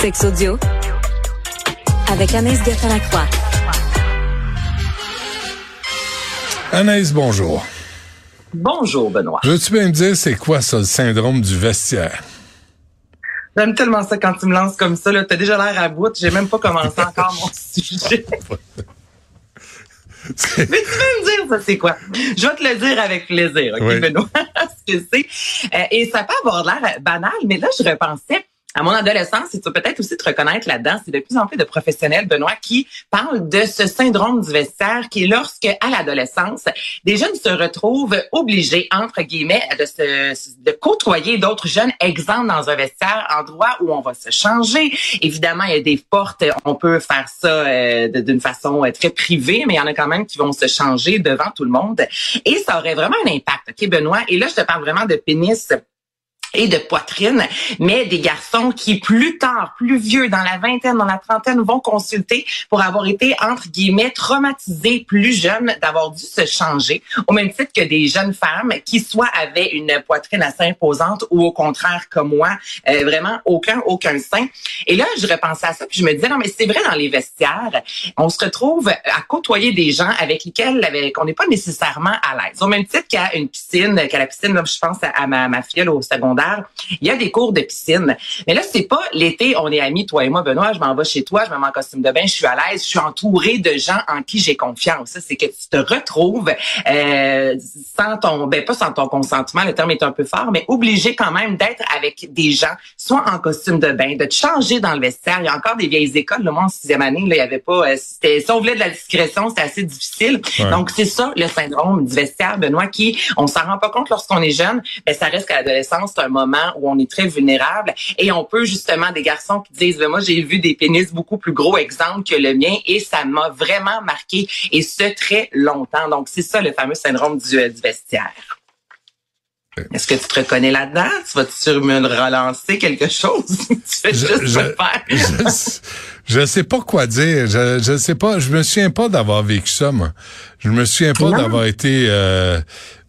Sex audio avec Anaïs Gertin-Lacroix. Anaïs, bonjour. Bonjour, Benoît. Veux-tu bien me dire c'est quoi ça, le syndrome du vestiaire? J'aime tellement ça quand tu me lances comme ça. T'as déjà l'air à bout. J'ai même pas commencé encore mon sujet. Mais tu veux me dire ça, c'est quoi? Je vais te le dire avec plaisir, OK, Benoît? Ce que c'est. Euh, et ça peut avoir l'air banal, mais là, je repensais à mon adolescence, et tu vas peut-être aussi te reconnaître là-dedans, c'est de plus en plus de professionnels, Benoît, qui parlent de ce syndrome du vestiaire qui est lorsque, à l'adolescence, des jeunes se retrouvent obligés, entre guillemets, de, se, de côtoyer d'autres jeunes exemples dans un vestiaire, endroit où on va se changer. Évidemment, il y a des portes, on peut faire ça euh, d'une façon euh, très privée, mais il y en a quand même qui vont se changer devant tout le monde. Et ça aurait vraiment un impact, OK, Benoît? Et là, je te parle vraiment de pénis et de poitrine, mais des garçons qui plus tard, plus vieux, dans la vingtaine, dans la trentaine, vont consulter pour avoir été, entre guillemets, traumatisés plus jeunes, d'avoir dû se changer, au même titre que des jeunes femmes qui soit avaient une poitrine assez imposante ou au contraire, comme moi, euh, vraiment aucun, aucun sein. Et là, je repensais à ça, puis je me disais, non, mais c'est vrai dans les vestiaires, on se retrouve à côtoyer des gens avec lesquels on n'est pas nécessairement à l'aise. Au même titre qu'à une piscine, qu'à la piscine, là, je pense à ma, ma fille au secondaire, il y a des cours de piscine. Mais là, c'est pas l'été, on est amis, toi et moi, Benoît, je m'en vais chez toi, je me mets en costume de bain, je suis à l'aise, je suis entourée de gens en qui j'ai confiance. C'est que tu te retrouves euh, sans ton, ben pas sans ton consentement, le terme est un peu fort, mais obligé quand même d'être avec des gens, soit en costume de bain, de te changer dans le vestiaire. Il y a encore des vieilles écoles, le moi en sixième année, là, il y avait pas, euh, c'était, si on voulait de la discrétion, c'était assez difficile. Donc c'est ça le syndrome du vestiaire, Benoît, qui on s'en rend pas compte lorsqu'on est jeune, mais ça reste qu'à l'adolescence, c'est un moment où on est très vulnérable et on peut justement des garçons qui disent ben, moi j'ai vu des pénis beaucoup plus gros exemple que le mien et ça m'a vraiment marqué et ce très longtemps. Donc c'est ça le fameux syndrome du, euh, vestiaire. Est-ce que tu te reconnais là-dedans? Tu vas-tu me relancer quelque chose? tu fais je, juste je, faire. je, sais pas quoi dire. Je, je sais pas. Je me souviens pas d'avoir vécu ça, moi. Je me souviens pas d'avoir été euh,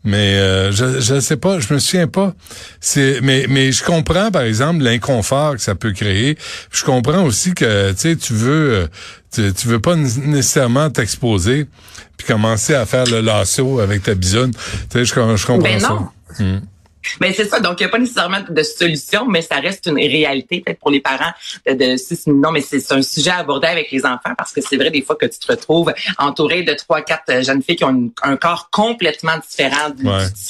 mais euh, je je sais pas, je me souviens pas. C'est mais mais je comprends par exemple l'inconfort que ça peut créer. Je comprends aussi que tu sais tu veux euh, tu, veux pas nécessairement t'exposer puis commencer à faire le lasso avec ta bisoune. Tu sais je, je comprends ben ça. Hmm. Mais c'est ça. Donc, il n'y a pas nécessairement de solution, mais ça reste une réalité peut-être pour les parents. De, de non, mais c'est un sujet à aborder avec les enfants parce que c'est vrai des fois que tu te retrouves entouré de trois, quatre jeunes filles qui ont un corps complètement différent du,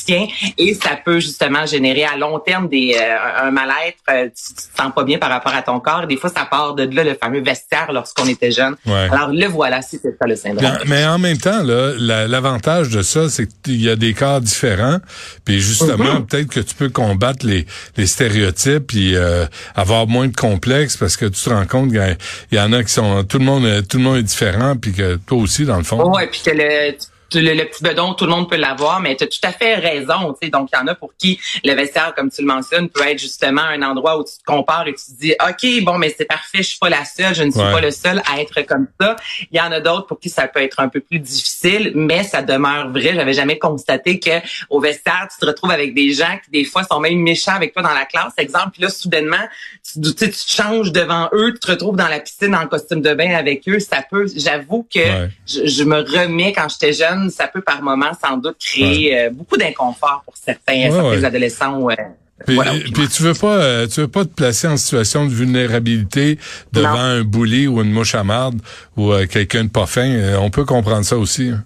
tien et ça peut justement générer à long terme des euh, un mal-être. Euh, tu, te sens pas bien par rapport à ton corps. des fois, ça part de là le fameux vestiaire lorsqu'on était jeune. Alors le voilà, c'est ça le syndrome. Mais en même temps, là, l'avantage de ça, c'est qu'il y a des corps différents. Puis justement, mm-hmm. peut-être que tu peux combattre les, stéréotypes et euh, avoir moins de complexes parce que tu te rends compte qu'il y, en a qui sont tout le monde tout le monde est différent puis que toi aussi dans le fond. Puis le, petit bedon, tout le monde peut l'avoir, mais tu as tout à fait raison. sais Donc, il y en a pour qui le vestiaire, comme tu le mentionnes, peut être justement un endroit où tu te compares et tu te dis, OK, bon, mais c'est parfait, je suis pas la seule, je ne suis pas le seul à être comme ça. Il y en a d'autres pour qui ça peut être un peu plus difficile, mais ça demeure vrai. J'avais jamais constaté que au vestiaire, tu te retrouves avec des gens qui, des fois, sont même méchants avec toi dans la classe. Exemple, puis là, soudainement, tu, tu, te changes devant eux, tu te retrouves dans la piscine en costume de bain avec eux. Ça peut, j'avoue que je, je me remets quand j'étais jeune ça peut par moment sans doute créer euh, beaucoup d'inconfort pour certains, adolescents. Euh, puis, puis, tu veux pas, euh, tu veux pas te placer en situation de vulnérabilité devant un bully ou une mouche à marde ou quelqu'un de pas fin. on peut comprendre ça aussi. Hein.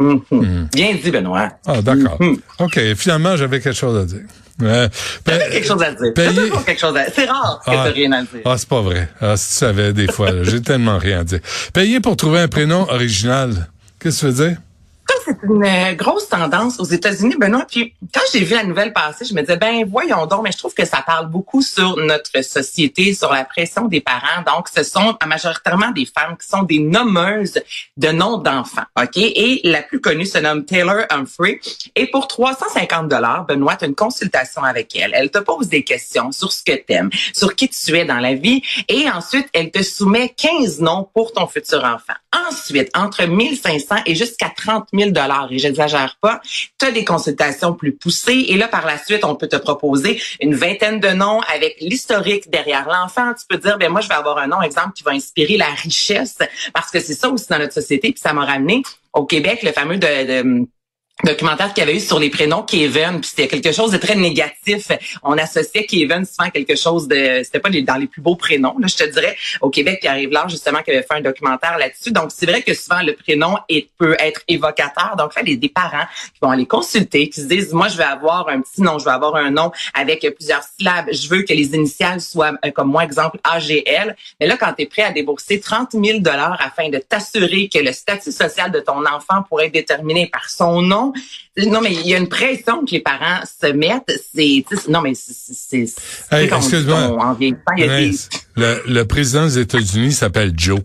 Mm-hmm. Mm-hmm. Bien dit, Benoît. Ah, d'accord. Mm-hmm. OK. Finalement, j'avais quelque chose à dire. Euh, quelque chose à dire. quelque chose à dire. C'est rare que ah, tu rien à dire. Ah, c'est pas vrai. Ah, si tu savais, des fois, j'ai tellement rien à dire. Payer pour trouver un prénom original. Qu'est-ce que tu veux? C'est une euh, grosse tendance aux États-Unis, Benoît. Puis quand j'ai vu la nouvelle passer, je me disais, ben voyons donc, mais je trouve que ça parle beaucoup sur notre société, sur la pression des parents. Donc, ce sont majoritairement des femmes qui sont des nommeuses de noms d'enfants, OK? Et la plus connue se nomme Taylor Humphrey. Et pour 350 dollars, Benoît, tu as une consultation avec elle. Elle te pose des questions sur ce que tu aimes, sur qui tu es dans la vie. Et ensuite, elle te soumet 15 noms pour ton futur enfant. Ensuite, entre 1500 et jusqu'à 30 000 et j'exagère pas. Tu as des consultations plus poussées et là par la suite, on peut te proposer une vingtaine de noms avec l'historique derrière l'enfant. Tu peux dire ben moi je vais avoir un nom exemple qui va inspirer la richesse parce que c'est ça aussi dans notre société puis ça m'a ramené au Québec le fameux de documentaire qu'il y avait eu sur les prénoms Kevin, puis c'était quelque chose de très négatif. On associait Kevin souvent à quelque chose de, c'était pas dans les plus beaux prénoms, là, je te dirais, au Québec, qui arrive là justement qui avait fait un documentaire là-dessus. Donc c'est vrai que souvent le prénom peut être évocateur. Donc là, les des parents qui vont aller consulter, qui se disent, moi je vais avoir un petit nom, je vais avoir un nom avec plusieurs syllabes, je veux que les initiales soient euh, comme moi exemple AGL. Mais là, quand tu es prêt à débourser 30 000 dollars afin de t'assurer que le statut social de ton enfant pourrait être déterminé par son nom non. mais il y a une pression que les parents se mettent. C'est, non, mais c'est, hey, excuse-moi. le, le président des États-Unis s'appelle Joe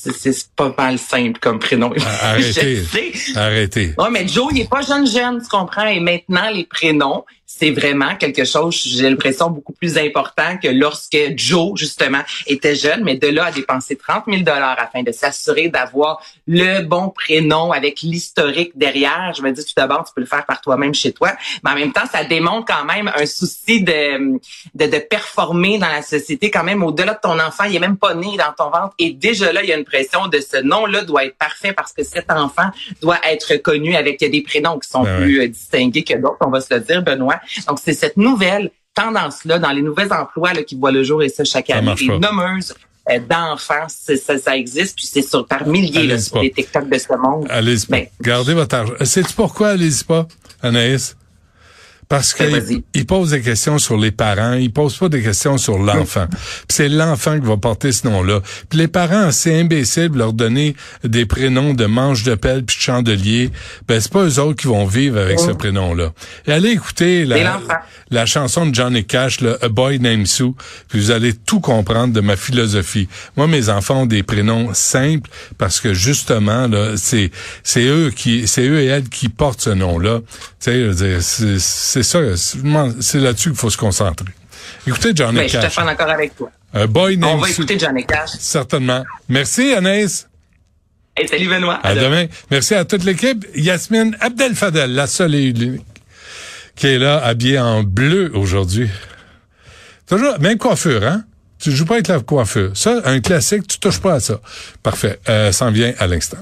c'est pas mal simple comme prénom. Arrêtez. Arrêtez. Ouais, mais Joe, il est pas jeune jeune, tu comprends? Et maintenant, les prénoms, c'est vraiment quelque chose, j'ai l'impression, beaucoup plus important que lorsque Joe, justement, était jeune, mais de là à dépenser 30 000 afin de s'assurer d'avoir le bon prénom avec l'historique derrière. Je me dis, tout d'abord, tu peux le faire par toi-même chez toi, mais en même temps, ça démontre quand même un souci de, de, de performer dans la société, quand même, au-delà de ton enfant, il est même pas né dans ton ventre, et déjà là, il y a une pression de ce nom-là doit être parfait parce que cet enfant doit être connu avec des prénoms qui sont ben plus euh, distingués que d'autres, on va se le dire, Benoît. Donc, c'est cette nouvelle tendance-là dans les nouveaux emplois là, qui voient le jour et ça chaque année. Les nommeuses euh, d'enfants, ça, ça, existe, puis c'est sur par milliers là, sur les TikTok de ce monde. Allez-y ben, Gardez votre argent. Sais-tu pourquoi allez-y pas, Anaïs? Parce ben, qu'il il pose des questions sur les parents, il pose pas des questions sur l'enfant. c'est l'enfant qui va porter ce nom-là. Puis les parents, c'est imbécile de leur donner des prénoms de manche de pelle puis de chandelier. Ben c'est pas eux autres qui vont vivre avec ce prénom-là. Et allez écouter la, la chanson de Johnny Cash, le A Boy Named Sue, puis vous allez tout comprendre de ma philosophie. Moi, mes enfants ont des prénoms simples parce que justement là, c'est c'est eux qui c'est eux et elles qui portent ce nom-là. Tu sais, c'est c'est ça, c'est là-dessus qu'il faut se concentrer. Écoutez Johnny ben, Cash. Je suis d'accord avec toi. Un boy On va écouter Johnny Cash. Certainement. Merci Anaïs. Et salut Benoît. À, demain. Merci à toute l'équipe. Yasmine Abdel Fadel, la seule et unique, qui est là, habillée en bleu aujourd'hui. Toujours, même coiffure, hein? Tu joues pas avec la coiffure. Ça, un classique, tu touches pas à ça. Parfait. Euh, ça en vient à l'instant.